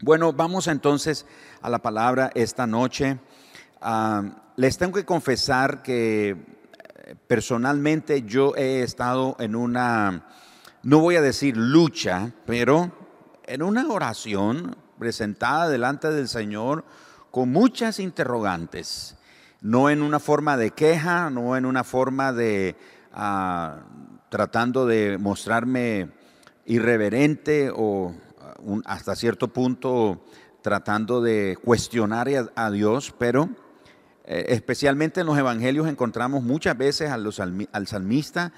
Bueno, vamos entonces a la palabra esta noche. Ah, les tengo que confesar que eh, personalmente yo he estado en una, no voy a decir lucha, pero en una oración presentada delante del Señor con muchas interrogantes, no en una forma de queja, no en una forma de ah, tratando de mostrarme irreverente o hasta cierto punto tratando de cuestionar a, Dios, pero eh, especialmente en los evangelios encontramos muchas veces al salmista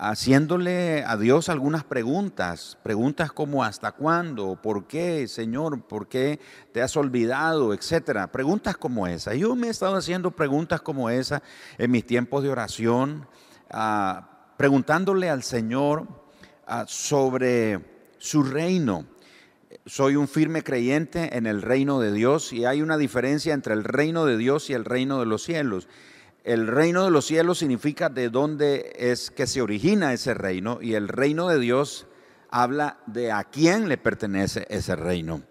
haciéndole a Dios algunas preguntas, preguntas como ¿hasta cuándo? ¿Por qué, Señor? ¿Por qué te has olvidado? Etcétera. Preguntas como esa. Yo me he estado haciendo preguntas como esa en mis tiempos de oración, ah, preguntándole al Señor ah, sobre su reino soy un firme creyente en el reino de Dios y hay una diferencia entre el reino de Dios y el reino de los cielos. El reino de los cielos significa de dónde es que se origina ese reino y el reino de Dios habla de a quién le pertenece ese reino.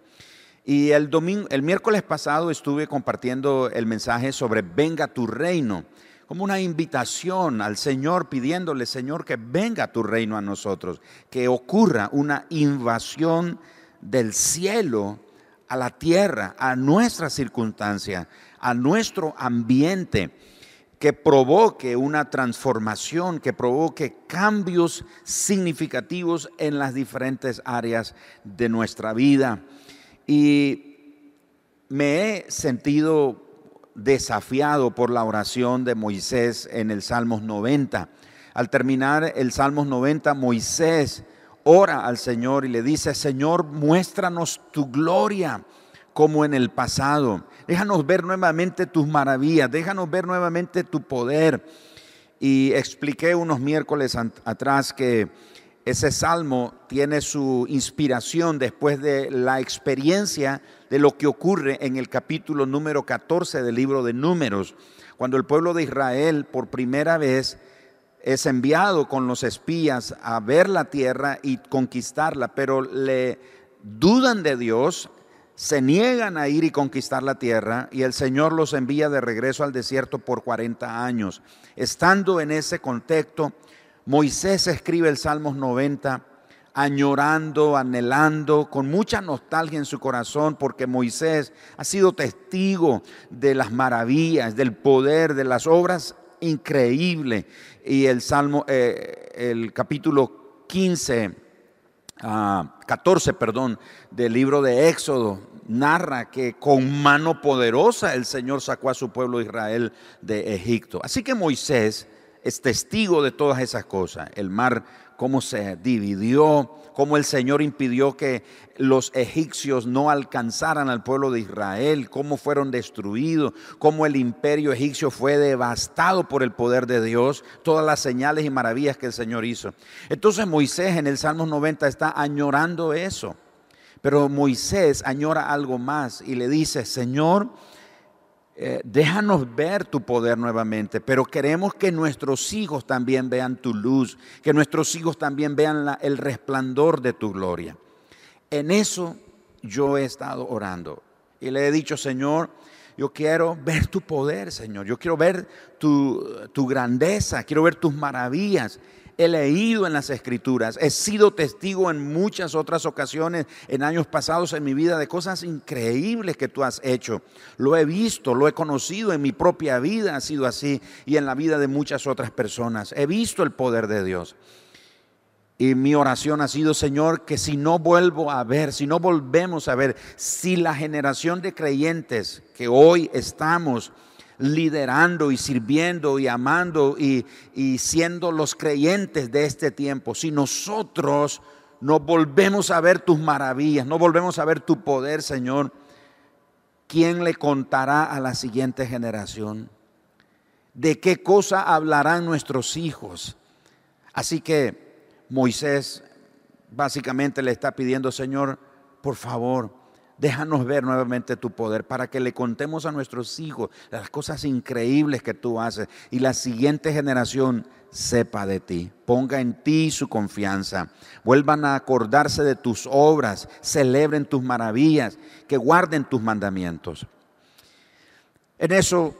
Y el domingo, el miércoles pasado estuve compartiendo el mensaje sobre venga tu reino, como una invitación al Señor pidiéndole, Señor, que venga tu reino a nosotros, que ocurra una invasión del cielo a la tierra, a nuestra circunstancia, a nuestro ambiente, que provoque una transformación, que provoque cambios significativos en las diferentes áreas de nuestra vida. Y me he sentido desafiado por la oración de Moisés en el Salmos 90. Al terminar el Salmos 90, Moisés ora al Señor y le dice, Señor, muéstranos tu gloria como en el pasado. Déjanos ver nuevamente tus maravillas, déjanos ver nuevamente tu poder. Y expliqué unos miércoles atrás que ese salmo tiene su inspiración después de la experiencia de lo que ocurre en el capítulo número 14 del libro de Números, cuando el pueblo de Israel por primera vez es enviado con los espías a ver la tierra y conquistarla, pero le dudan de Dios, se niegan a ir y conquistar la tierra y el Señor los envía de regreso al desierto por 40 años. Estando en ese contexto, Moisés escribe el Salmos 90 añorando, anhelando, con mucha nostalgia en su corazón, porque Moisés ha sido testigo de las maravillas, del poder, de las obras increíbles y el Salmo, eh, el capítulo 15, 14, ah, perdón, del libro de Éxodo, narra que con mano poderosa el Señor sacó a su pueblo Israel de Egipto. Así que Moisés es testigo de todas esas cosas. El mar, cómo se dividió, cómo el Señor impidió que los egipcios no alcanzaran al pueblo de Israel, cómo fueron destruidos, cómo el imperio egipcio fue devastado por el poder de Dios, todas las señales y maravillas que el Señor hizo. Entonces Moisés en el Salmo 90 está añorando eso, pero Moisés añora algo más y le dice, Señor, eh, déjanos ver tu poder nuevamente, pero queremos que nuestros hijos también vean tu luz, que nuestros hijos también vean el resplandor de tu gloria. En eso yo he estado orando y le he dicho, Señor, yo quiero ver tu poder, Señor, yo quiero ver tu, tu grandeza, quiero ver tus maravillas he leído en las escrituras, he sido testigo en muchas otras ocasiones en años pasados en mi vida de cosas increíbles que tú has hecho. Lo he visto, lo he conocido en mi propia vida, ha sido así y en la vida de muchas otras personas. He visto el poder de Dios. Y mi oración ha sido, Señor, que si no vuelvo a ver, si no volvemos a ver, si la generación de creyentes que hoy estamos liderando y sirviendo y amando y, siendo los creyentes de este tiempo, si nosotros no volvemos a ver tus maravillas, no volvemos a ver tu poder, Señor, ¿quién le contará a la siguiente generación? ¿De qué cosa hablarán nuestros hijos? Así que Moisés básicamente le está pidiendo, Señor, por favor, Déjanos ver nuevamente tu poder para que le contemos a nuestros hijos las cosas increíbles que tú haces y la siguiente generación sepa de ti, ponga en ti su confianza, vuelvan a acordarse de tus obras, celebren tus maravillas, que guarden tus mandamientos. En eso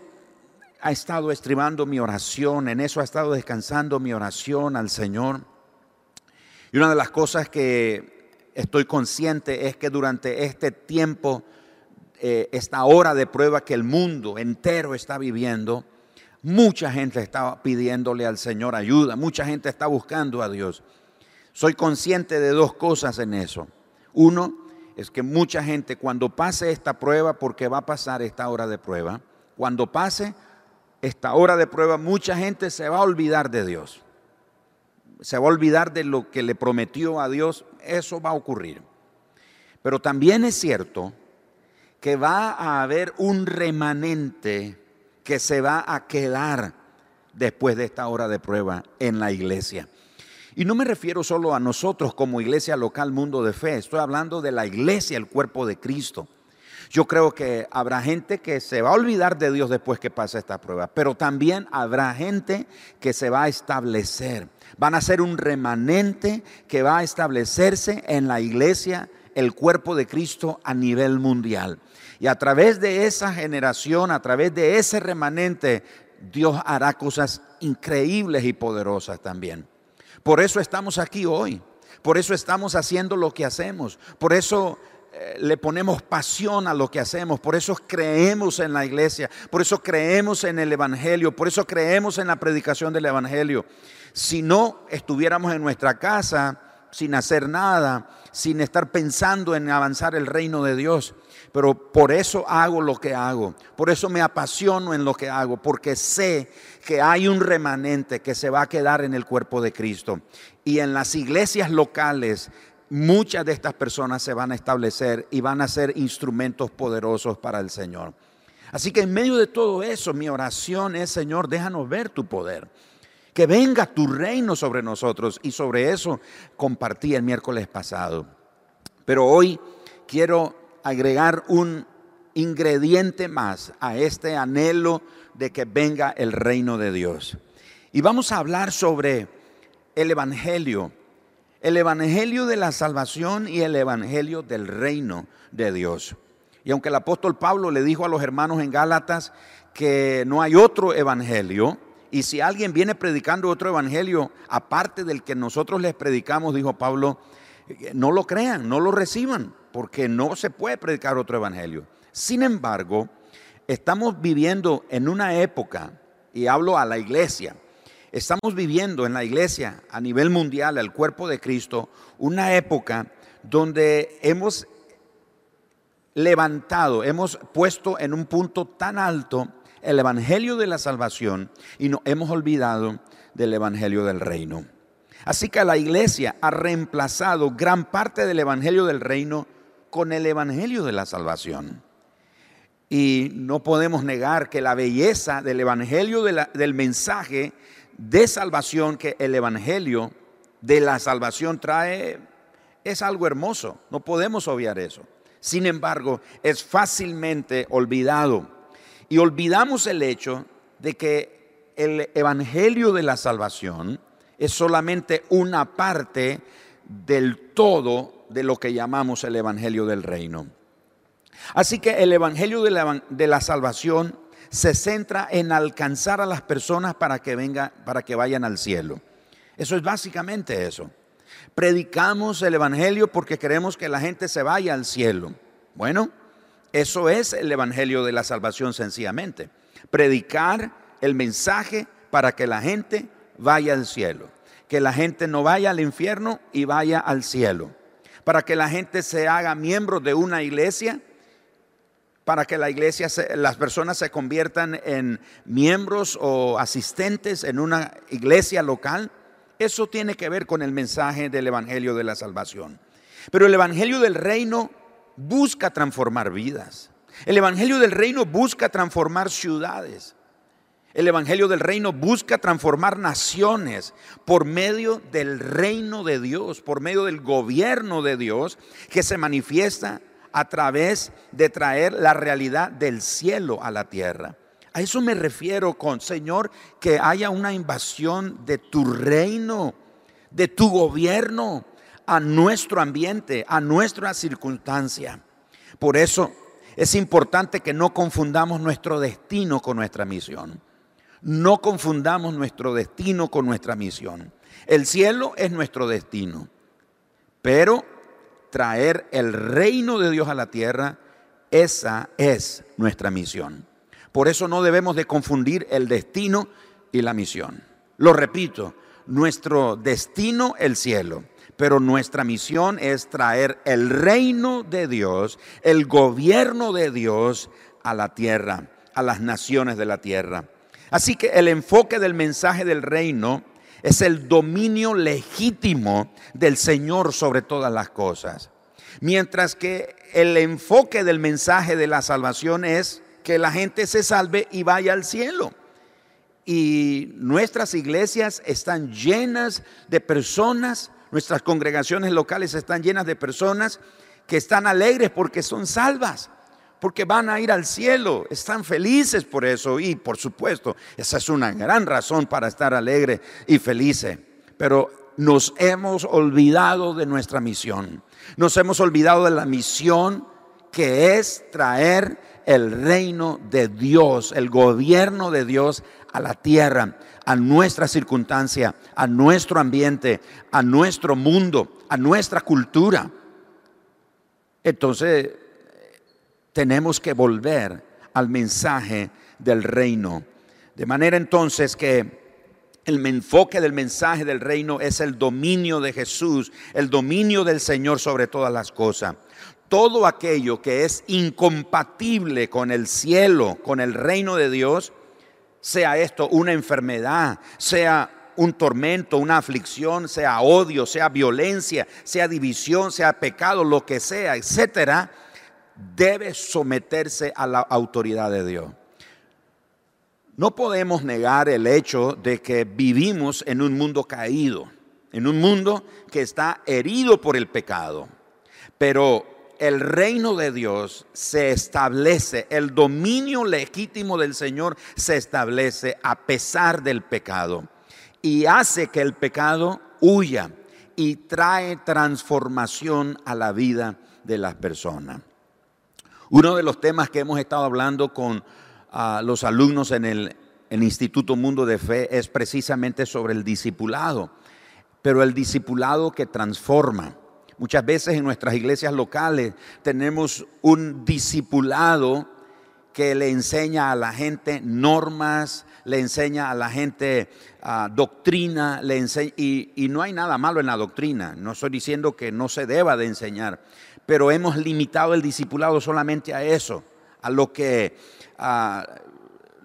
ha estado estribando mi oración, en eso ha estado descansando mi oración al Señor. Y una de las cosas que estoy consciente es que durante este tiempo, eh, esta hora de prueba que el mundo entero está viviendo, mucha gente está pidiéndole al Señor ayuda, mucha gente está buscando a Dios. Soy consciente de dos cosas en eso. Uno es que mucha gente cuando pase esta prueba, porque va a pasar esta hora de prueba, cuando pase esta hora de prueba, mucha gente se va a olvidar de Dios se va a olvidar de lo que le prometió a Dios, eso va a ocurrir. Pero también es cierto que va a haber un remanente que se va a quedar después de esta hora de prueba en la iglesia. Y no me refiero solo a nosotros como iglesia local Mundo de Fe, estoy hablando de la iglesia, el cuerpo de Cristo. Yo creo que habrá gente que se va a olvidar de Dios después que pase esta prueba, pero también habrá gente que se va a establecer. Van a ser un remanente que va a establecerse en la iglesia, el cuerpo de Cristo a nivel mundial. Y a través de esa generación, a través de ese remanente, Dios hará cosas increíbles y poderosas también. Por eso estamos aquí hoy. Por eso estamos haciendo lo que hacemos. Por eso eh, le ponemos pasión a lo que hacemos, por eso creemos en la iglesia, por eso creemos en el Evangelio, por eso creemos en la predicación del Evangelio. Si no estuviéramos en nuestra casa sin hacer nada, sin estar pensando en avanzar el reino de Dios, pero por eso hago lo que hago, por eso me apasiono en lo que hago, porque sé que hay un remanente que se va a quedar en el cuerpo de Cristo. Y en las iglesias locales muchas de estas personas se van a establecer y van a ser instrumentos poderosos para el Señor. Así que en medio de todo eso, mi oración es, Señor, déjanos ver tu poder. Que venga tu reino sobre nosotros. Y sobre eso compartí el miércoles pasado. Pero hoy quiero agregar un ingrediente más a este anhelo de que venga el reino de Dios. Y vamos a hablar sobre el Evangelio el Evangelio de la salvación y el Evangelio del reino de Dios. Y aunque el apóstol Pablo le dijo a los hermanos en Gálatas que no hay otro Evangelio, y si alguien viene predicando otro Evangelio aparte del que nosotros les predicamos, dijo Pablo, no lo crean, no lo reciban, porque no se puede predicar otro Evangelio. Sin embargo, estamos viviendo en una época, y hablo a la iglesia, Estamos viviendo en la iglesia a nivel mundial, el cuerpo de Cristo, una época donde hemos levantado, hemos puesto en un punto tan alto el Evangelio de la salvación y nos hemos olvidado del Evangelio del reino. Así que la iglesia ha reemplazado gran parte del Evangelio del reino con el Evangelio de la salvación. Y no podemos negar que la belleza del Evangelio del mensaje de salvación que el Evangelio de la salvación trae es algo hermoso, no podemos obviar eso. Sin embargo, es fácilmente olvidado. Y olvidamos el hecho de que el Evangelio de la salvación es solamente una parte del todo de lo que llamamos el Evangelio del reino. Así que el Evangelio de la, de la salvación se centra en alcanzar a las personas para que vengan, para que vayan al cielo. Eso es básicamente eso. Predicamos el evangelio porque queremos que la gente se vaya al cielo. Bueno, eso es el evangelio de la salvación sencillamente. Predicar el mensaje para que la gente vaya al cielo. Que la gente no vaya al infierno y vaya al cielo. Para que la gente se haga miembro de una iglesia para que la iglesia, las personas se conviertan en miembros o asistentes en una iglesia local. Eso tiene que ver con el mensaje del Evangelio de la Salvación. Pero el Evangelio del Reino busca transformar vidas. El Evangelio del Reino busca transformar ciudades. El Evangelio del Reino busca transformar naciones por medio del reino de Dios, por medio del gobierno de Dios que se manifiesta a través de traer la realidad del cielo a la tierra. A eso me refiero con, Señor, que haya una invasión de tu reino, de tu gobierno, a nuestro ambiente, a nuestra circunstancia. Por eso es importante que no confundamos nuestro destino con nuestra misión. No confundamos nuestro destino con nuestra misión. El cielo es nuestro destino, pero traer el reino de Dios a la tierra, esa es nuestra misión. Por eso no debemos de confundir el destino y la misión. Lo repito, nuestro destino el cielo, pero nuestra misión es traer el reino de Dios, el gobierno de Dios a la tierra, a las naciones de la tierra. Así que el enfoque del mensaje del reino es el dominio legítimo del Señor sobre todas las cosas. Mientras que el enfoque del mensaje de la salvación es que la gente se salve y vaya al cielo. Y nuestras iglesias están llenas de personas, nuestras congregaciones locales están llenas de personas que están alegres porque son salvas, porque van a ir al cielo, están felices por eso y por supuesto, esa es una gran razón para estar alegre y felices. Pero nos hemos olvidado de nuestra misión, nos hemos olvidado de la misión que es traer el reino de Dios, el gobierno de Dios a la tierra, a nuestra circunstancia, a nuestro ambiente, a nuestro mundo, a nuestra cultura. Entonces, tenemos que volver al mensaje del reino. De manera entonces que el enfoque del mensaje del reino es el dominio de Jesús, el dominio del Señor sobre todas las cosas. Todo aquello que es incompatible con el cielo, con el reino de Dios, sea esto una enfermedad, sea un tormento, una aflicción, sea odio, sea violencia, sea división, sea pecado, lo que sea, etcétera, debe someterse a la autoridad de Dios. No podemos negar el hecho de que vivimos en un mundo caído, en un mundo que está herido por el pecado. Pero el reino de Dios se establece, el dominio legítimo del Señor se establece a pesar del pecado y hace que el pecado huya y trae transformación a la vida de las personas. Uno de los temas que hemos estado hablando con ah, los alumnos en el, Instituto Mundo de Fe es precisamente sobre el discipulado, pero el discipulado que transforma. Muchas veces en nuestras iglesias locales tenemos un discipulado que le enseña a la gente normas, le enseña a la gente ah, doctrina, le y, y, no hay nada malo en la doctrina. No estoy diciendo que no se deba de enseñar, pero hemos limitado el discipulado solamente a eso, a lo que,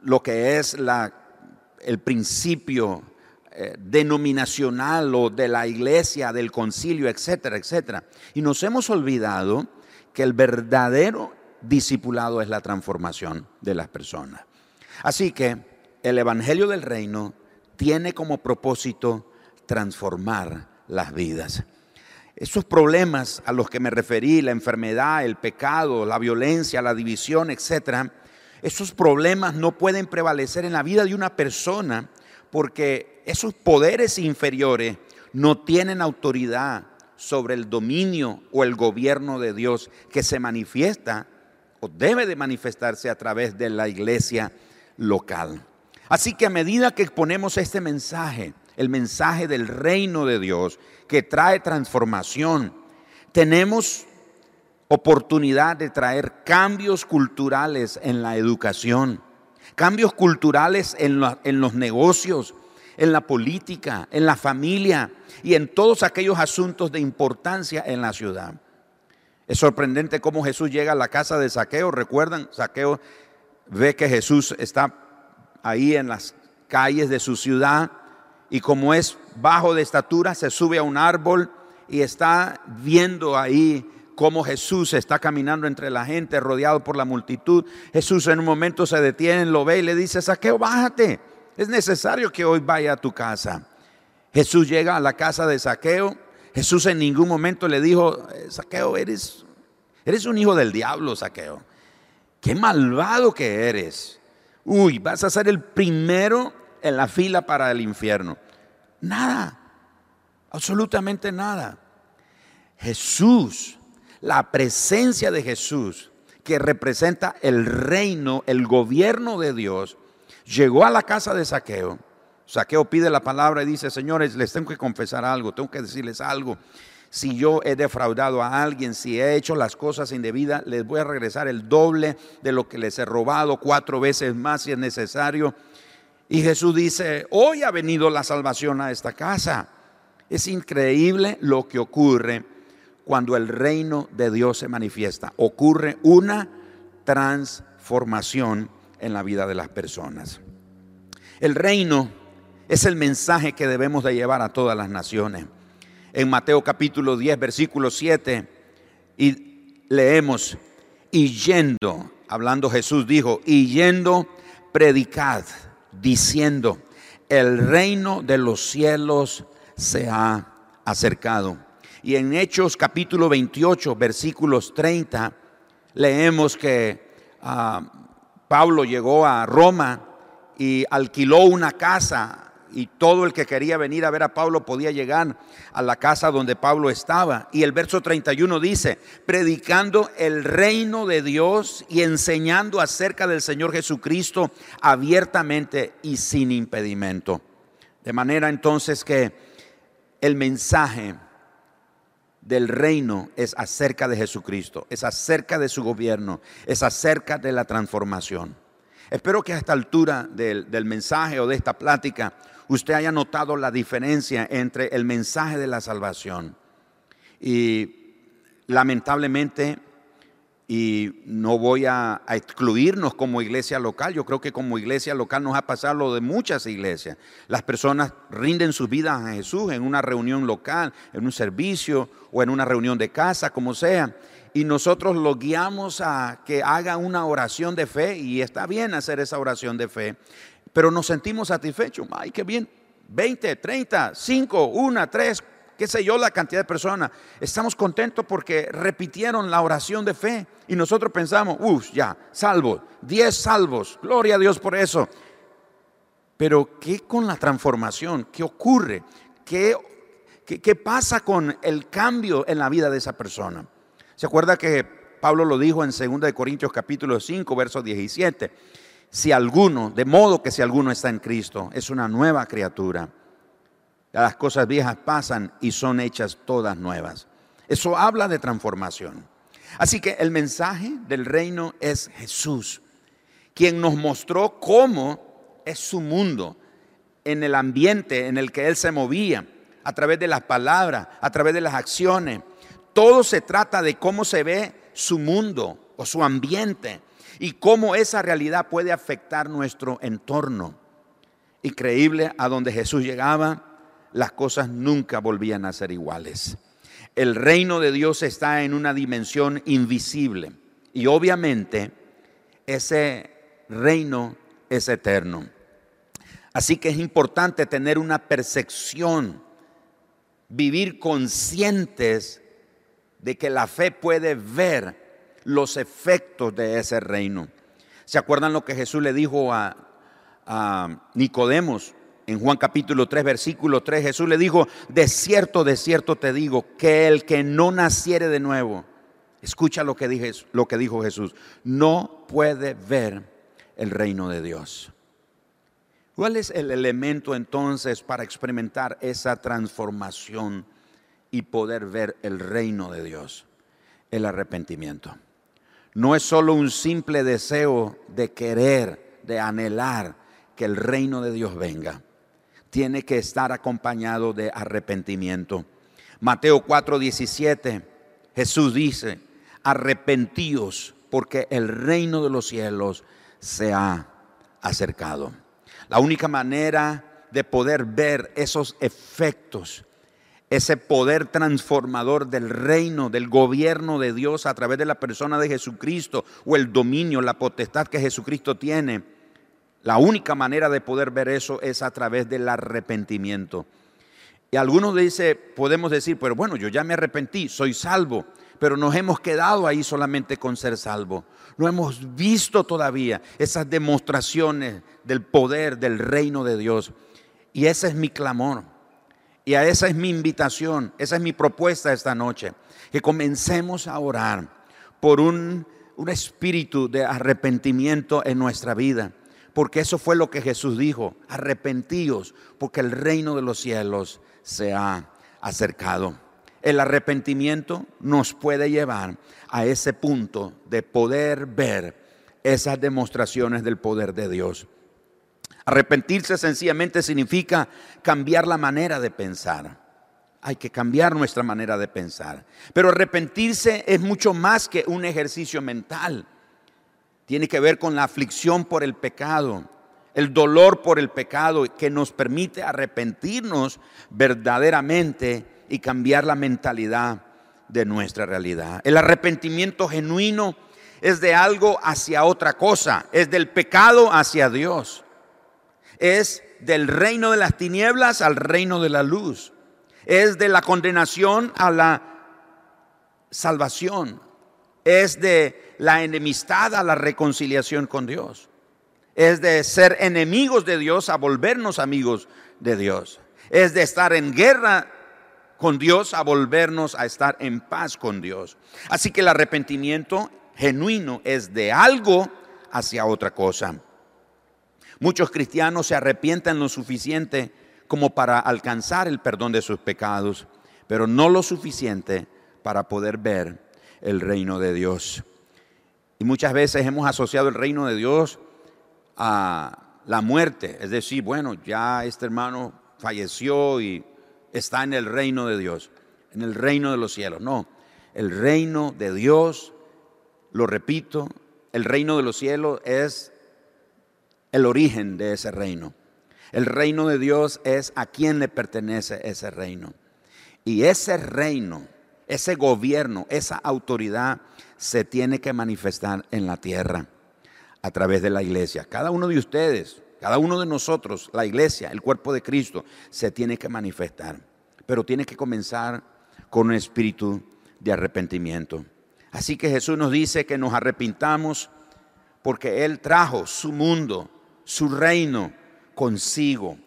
lo que es la, el principio eh, denominacional o de la iglesia, del concilio, etcétera, etcétera. Y nos hemos olvidado que el verdadero discipulado es la transformación de las personas. Así que el Evangelio del Reino tiene como propósito transformar las vidas. Esos problemas a los que me referí, la enfermedad, el pecado, la violencia, la división, etcétera, esos problemas no pueden prevalecer en la vida de una persona porque esos poderes inferiores no tienen autoridad sobre el dominio o el gobierno de Dios que se manifiesta debe de manifestarse a través de la iglesia local. Así que a medida que exponemos este mensaje, el mensaje del reino de Dios que trae transformación. Tenemos oportunidad de traer cambios culturales en la educación, cambios culturales en los negocios, en la política, en la familia y en todos aquellos asuntos de importancia en la ciudad. Es sorprendente cómo Jesús llega a la casa de Saqueo. Recuerdan, Saqueo ve que Jesús está ahí en las calles de su ciudad y como es bajo de estatura, se sube a un árbol y está viendo ahí cómo Jesús está caminando entre la gente, rodeado por la multitud. Jesús en un momento se detiene, lo ve y le dice, Saqueo, bájate, es necesario que hoy vaya a tu casa. Jesús llega a la casa de Saqueo. Jesús en ningún momento le dijo, Saqueo, eres, Eres un hijo del diablo, saqueo. Qué malvado que eres. Uy, vas a ser el primero en la fila para el infierno. Nada, absolutamente nada. Jesús, la presencia de Jesús, que representa el reino, el gobierno de Dios, llegó a la casa de Saqueo. Saqueo pide la palabra y dice, señores, les tengo que confesar algo, tengo que decirles algo si yo he defraudado a alguien, si he hecho las cosas indebidas, les voy a regresar el doble de lo que les he robado, cuatro veces más si es necesario. Y Jesús dice, hoy ha venido la salvación a esta casa. Es increíble lo que ocurre cuando el reino de Dios se manifiesta. Ocurre una transformación en la vida de las personas. El reino es el mensaje que debemos de llevar a todas las naciones en Mateo capítulo 10, versículo 7, y leemos, y yendo, hablando Jesús dijo, y yendo, predicad, diciendo, el reino de los cielos se ha acercado. Y en Hechos capítulo 28, versículos 30, leemos que ah, Pablo llegó a Roma y alquiló una casa y todo el que quería venir a ver a Pablo podía llegar a la casa donde Pablo estaba. Y el verso 31 dice, predicando el reino de Dios y enseñando acerca del Señor Jesucristo abiertamente y sin impedimento. De manera entonces que el mensaje del reino es acerca de Jesucristo, es acerca de su gobierno, es acerca de la transformación. Espero que a esta altura del, del mensaje o de esta plática usted haya notado la diferencia entre el mensaje de la salvación y lamentablemente, y no voy a, excluirnos como iglesia local, yo creo que como iglesia local nos ha pasado lo de muchas iglesias. Las personas rinden sus vidas a Jesús en una reunión local, en un servicio o en una reunión de casa, como sea. Y nosotros lo guiamos a que haga una oración de fe y está bien hacer esa oración de fe pero nos sentimos satisfechos. Ay, qué bien. 20, 30, 5, 1, 3, qué sé yo, la cantidad de personas. Estamos contentos porque repitieron la oración de fe y nosotros pensamos, uff, ya, salvos, 10 salvos, gloria a Dios por eso. Pero ¿qué con la transformación? ¿Qué ocurre? ¿Qué, qué, pasa con el cambio en la vida de esa persona? ¿Se acuerda que Pablo lo dijo en 2 Corintios capítulo 5, verso 17? Si alguno, de modo que si alguno está en Cristo, es una nueva criatura. Las cosas viejas pasan y son hechas todas nuevas. Eso habla de transformación. Así que el mensaje del reino es Jesús, quien nos mostró cómo es su mundo en el ambiente en el que Él se movía, a través de las palabras, a través de las acciones. Todo se trata de cómo se ve su mundo o su ambiente y cómo esa realidad puede afectar nuestro entorno. Increíble, a donde Jesús llegaba, las cosas nunca volvían a ser iguales. El reino de Dios está en una dimensión invisible y obviamente ese reino es eterno. Así que es importante tener una percepción, vivir conscientes de que la fe puede ver los efectos de ese reino. ¿Se acuerdan lo que Jesús le dijo a, Nicodemos en Juan capítulo 3, versículo 3? Jesús le dijo, de cierto, de cierto te digo, que el que no naciere de nuevo, escucha lo que, dije, lo que dijo Jesús, no puede ver el reino de Dios. ¿Cuál es el elemento entonces para experimentar esa transformación y poder ver el reino de Dios? El arrepentimiento no es solo un simple deseo de querer, de anhelar que el reino de Dios venga. Tiene que estar acompañado de arrepentimiento. Mateo 4:17, Jesús dice, arrepentíos porque el reino de los cielos se ha acercado. La única manera de poder ver esos efectos ese poder transformador del reino, del gobierno de Dios a través de la persona de Jesucristo o el dominio, la potestad que Jesucristo tiene. La única manera de poder ver eso es a través del arrepentimiento. Y algunos dice, podemos decir, pero bueno, yo ya me arrepentí, soy salvo, pero nos hemos quedado ahí solamente con ser salvo. No hemos visto todavía esas demostraciones del poder del reino de Dios. Y ese es mi clamor. Y a esa es mi invitación, esa es mi propuesta esta noche. Que comencemos a orar por un, un espíritu de arrepentimiento en nuestra vida. Porque eso fue lo que Jesús dijo. Arrepentíos, porque el reino de los cielos se ha acercado. El arrepentimiento nos puede llevar a ese punto de poder ver esas demostraciones del poder de Dios. Arrepentirse sencillamente significa cambiar la manera de pensar. Hay que cambiar nuestra manera de pensar. Pero arrepentirse es mucho más que un ejercicio mental. Tiene que ver con la aflicción por el pecado, el dolor por el pecado que nos permite arrepentirnos verdaderamente y cambiar la mentalidad de nuestra realidad. El arrepentimiento genuino es de algo hacia otra cosa, es del pecado hacia Dios, es del reino de las tinieblas al reino de la luz, es de la condenación a la salvación, es de la enemistad a la reconciliación con Dios, es de ser enemigos de Dios a volvernos amigos de Dios, es de estar en guerra con Dios a volvernos a estar en paz con Dios. Así que el arrepentimiento genuino es de algo hacia otra cosa. Muchos cristianos se arrepienten lo suficiente como para alcanzar el perdón de sus pecados, pero no lo suficiente para poder ver el reino de Dios. Y muchas veces hemos asociado el reino de Dios a la muerte, es decir, bueno, ya este hermano falleció y está en el reino de Dios, en el reino de los cielos. No, el reino de Dios, lo repito, el reino de los cielos es el origen de ese reino. El reino de Dios es a quien le pertenece ese reino. Y ese reino, ese gobierno, esa autoridad se tiene que manifestar en la tierra a través de la iglesia. Cada uno de ustedes cada uno de nosotros, la iglesia, el cuerpo de Cristo, se tiene que manifestar. Pero tiene que comenzar con un espíritu de arrepentimiento. Así que Jesús nos dice que nos arrepintamos porque Él trajo su mundo, su reino consigo.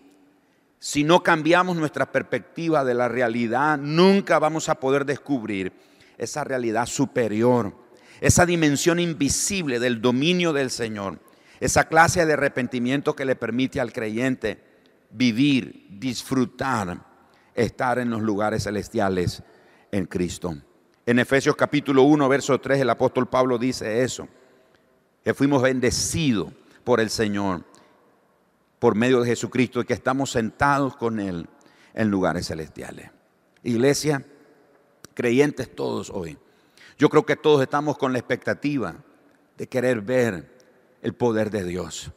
Si no cambiamos nuestra perspectiva de la realidad, nunca vamos a poder descubrir esa realidad superior, esa dimensión invisible del dominio del Señor. Esa clase de arrepentimiento que le permite al creyente vivir, disfrutar, estar en los lugares celestiales en Cristo. En Efesios capítulo 1, verso 3, el apóstol Pablo dice eso, que fuimos bendecidos por el Señor, por medio de Jesucristo, y que estamos sentados con Él en lugares celestiales. Iglesia, creyentes todos hoy. Yo creo que todos estamos con la expectativa de querer ver el poder de Dios.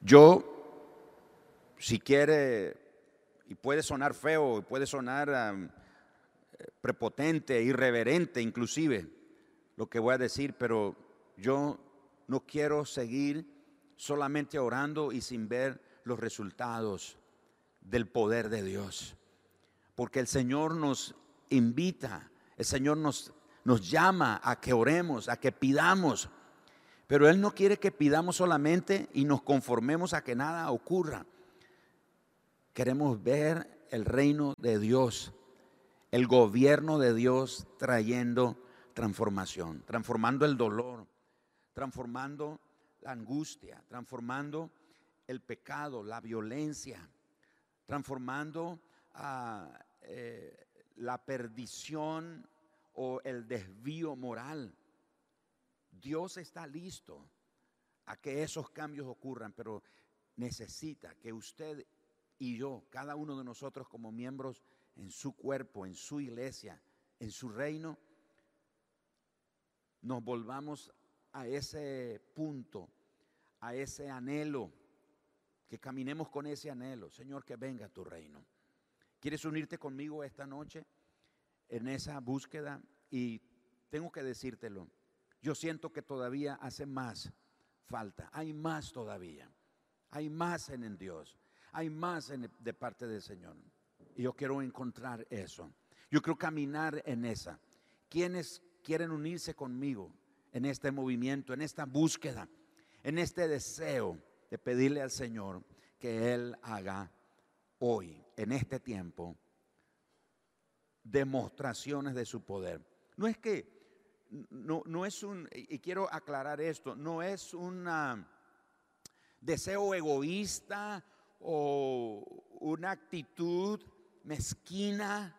Yo, si quiere, y puede sonar feo, puede sonar prepotente, irreverente inclusive, lo que voy a decir, pero yo no quiero seguir solamente orando y sin ver los resultados del poder de Dios. Porque el Señor nos invita, el Señor nos, nos llama a que oremos, a que pidamos pero Él no quiere que pidamos solamente y nos conformemos a que nada ocurra. Queremos ver el reino de Dios, el gobierno de Dios trayendo transformación, transformando el dolor, transformando la angustia, transformando el pecado, la violencia, transformando ah, eh, la perdición o el desvío moral. Dios está listo a que esos cambios ocurran, pero necesita que usted y yo, cada uno de nosotros como miembros en su cuerpo, en su iglesia, en su reino, nos volvamos a ese punto, a ese anhelo, que caminemos con ese anhelo. Señor, que venga tu reino. ¿Quieres unirte conmigo esta noche en esa búsqueda? Y tengo que decírtelo, yo siento que todavía hace más falta. Hay más todavía. Hay más en, Dios. Hay más de parte del Señor. Y yo quiero encontrar eso. Yo quiero caminar en esa. ¿Quiénes quieren unirse conmigo en este movimiento, en esta búsqueda, en este deseo de pedirle al Señor que Él haga hoy, en este tiempo, demostraciones de su poder? No es que, no, no es un, y quiero aclarar esto, no es un deseo egoísta o una actitud mezquina,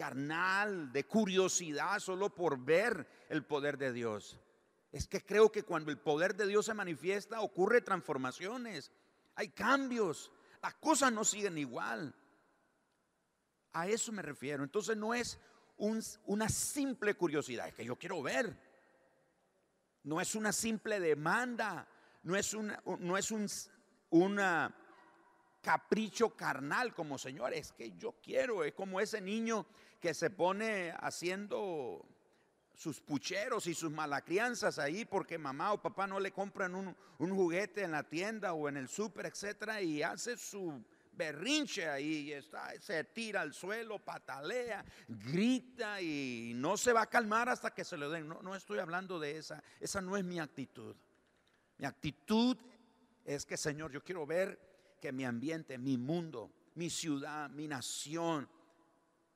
carnal, de curiosidad solo por ver el poder de Dios. Es que creo que cuando el poder de Dios se manifiesta ocurre transformaciones, hay cambios, las cosas no siguen igual. A eso me refiero. Entonces no es una simple curiosidad, es que yo quiero ver. No es una simple demanda, no es, una, no es un, una capricho carnal como Señor, es que yo quiero, es como ese niño que se pone haciendo sus pucheros y sus malacrianzas ahí porque mamá o papá no le compran un, juguete en la tienda o en el súper, etcétera, y hace su berrinche ahí, y está, se tira al suelo, patalea, grita y no se va a calmar hasta que se le den. No, no estoy hablando de esa, esa no es mi actitud. Mi actitud es que, Señor, yo quiero ver que mi ambiente, mi mundo, mi ciudad, mi nación,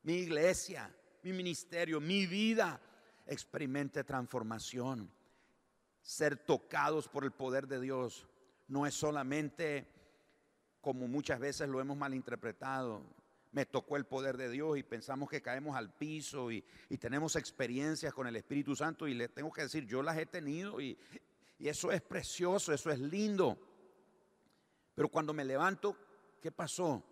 mi iglesia, mi ministerio, mi vida experimente transformación. Ser tocados por el poder de Dios no es solamente como muchas veces lo hemos malinterpretado. Me tocó el poder de Dios y pensamos que caemos al piso y, tenemos experiencias con el Espíritu Santo y les tengo que decir, yo las he tenido y, y eso es precioso, eso es lindo. Pero cuando me levanto, ¿qué pasó?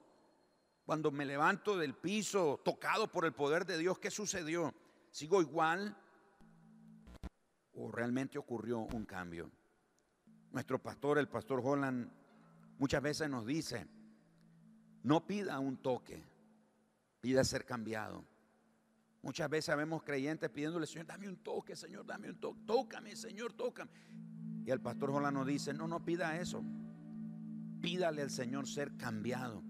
Cuando me levanto del piso tocado por el poder de Dios, ¿qué sucedió? ¿Sigo igual o realmente ocurrió un cambio? Nuestro pastor, el pastor Holland, muchas veces nos dice, no pida un toque, pida ser cambiado. Muchas veces vemos creyentes pidiéndole, Señor, dame un toque, Señor, dame un toque, tócame, Señor, tócame. Y el pastor Holland nos dice, no, no pida eso pídale al Señor ser cambiado.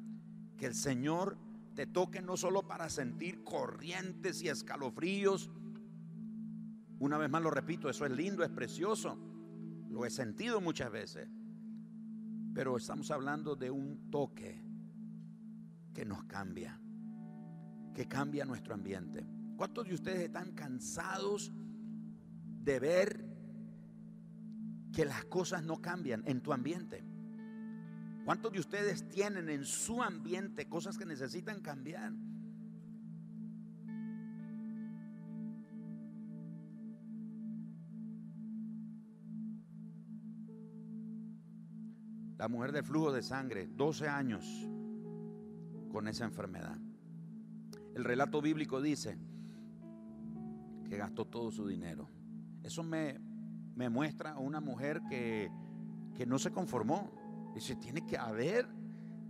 Que el Señor te toque no solo para sentir corrientes y escalofríos. Una vez más lo repito, eso es lindo, es precioso. Lo he sentido muchas veces. Pero estamos hablando de un toque que nos cambia, que cambia nuestro ambiente. ¿Cuántos de ustedes están cansados de ver que las cosas no cambian en tu ambiente? ¿Cuántos de ustedes tienen en su ambiente cosas que necesitan cambiar? La mujer del flujo de sangre, 12 años con esa enfermedad. El relato bíblico dice que gastó todo su dinero. Eso me, me muestra a una mujer que, que no se conformó Dice, tiene que haber,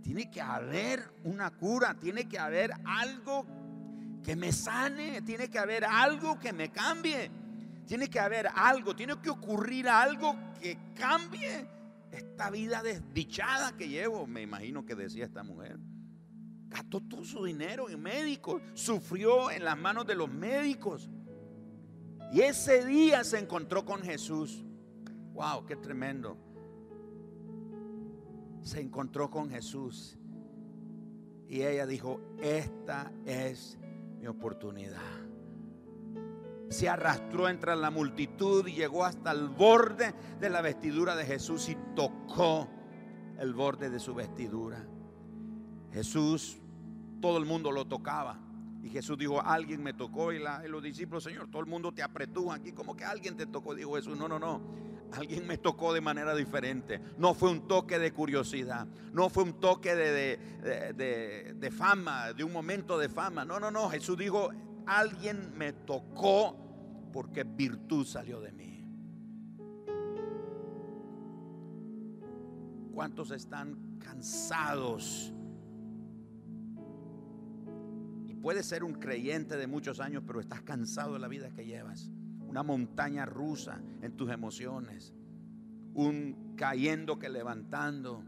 tiene que haber una cura, tiene que haber algo que me sane, tiene que haber algo que me cambie, tiene que haber algo, tiene que ocurrir algo que cambie esta vida desdichada que llevo, me imagino que decía esta mujer. Gastó todo su dinero en médicos, sufrió en las manos de los médicos. Y ese día se encontró con Jesús. Wow, qué tremendo se encontró con Jesús y ella dijo, esta es mi oportunidad. Se arrastró entre la multitud y llegó hasta el borde de la vestidura de Jesús y tocó el borde de su vestidura. Jesús, todo el mundo lo tocaba. Y Jesús dijo, alguien me tocó. Y, los discípulos, Señor, todo el mundo te apretó aquí, como que alguien te tocó. Dijo Jesús, no, no, no alguien me tocó de manera diferente. No fue un toque de curiosidad, no fue un toque de, de, fama, de un momento de fama. No, no, no. Jesús dijo, alguien me tocó porque virtud salió de mí. ¿Cuántos están cansados? Y puedes ser un creyente de muchos años, pero estás cansado de la vida que llevas una montaña rusa en tus emociones, un cayendo que levantando,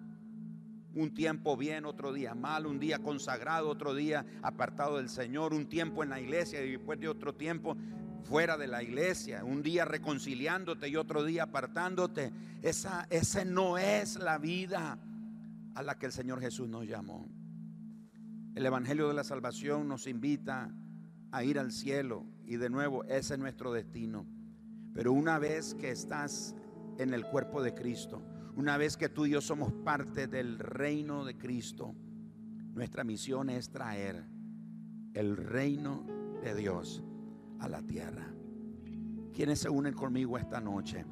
Un tiempo bien, otro día mal, un día consagrado, otro día apartado del Señor, un tiempo en la iglesia y después de otro tiempo fuera de la iglesia, un día reconciliándote y otro día apartándote. Esa, ese no es la vida a la que el Señor Jesús nos llamó. El Evangelio de la Salvación nos invita a ir al cielo y de nuevo ese es nuestro destino. Pero una vez que estás en el cuerpo de Cristo, una vez que tú y yo somos parte del reino de Cristo, nuestra misión es traer el reino de Dios a la tierra. ¿Quiénes se unen conmigo esta noche?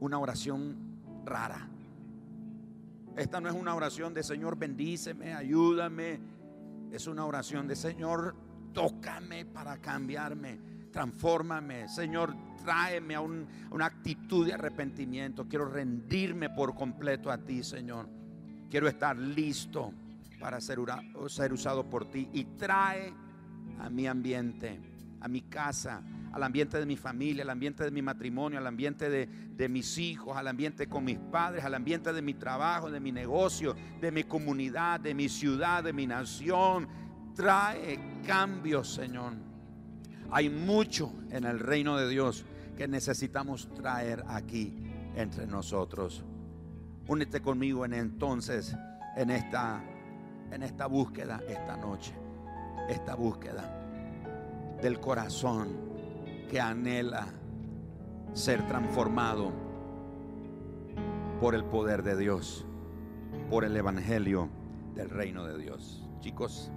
Una oración rara. Esta no es una oración de Señor, bendíceme, ayúdame. Es una oración de Señor, tócame para cambiarme, transfórmame. Señor, tráeme a, una actitud de arrepentimiento. Quiero rendirme por completo a ti, Señor. Quiero estar listo para ser, ser usado por ti. Y trae a mi ambiente, a mi casa, al ambiente de mi familia, al ambiente de mi matrimonio, al ambiente de, de, mis hijos, al ambiente con mis padres, al ambiente de mi trabajo, de mi negocio, de mi comunidad, de mi ciudad, de mi nación. Trae cambios, Señor. Hay mucho en el reino de Dios que necesitamos traer aquí entre nosotros. Únete conmigo en entonces en esta en esta búsqueda esta noche. Esta búsqueda del corazón que anhela ser transformado por el poder de Dios, por el evangelio del reino de Dios. Chicos,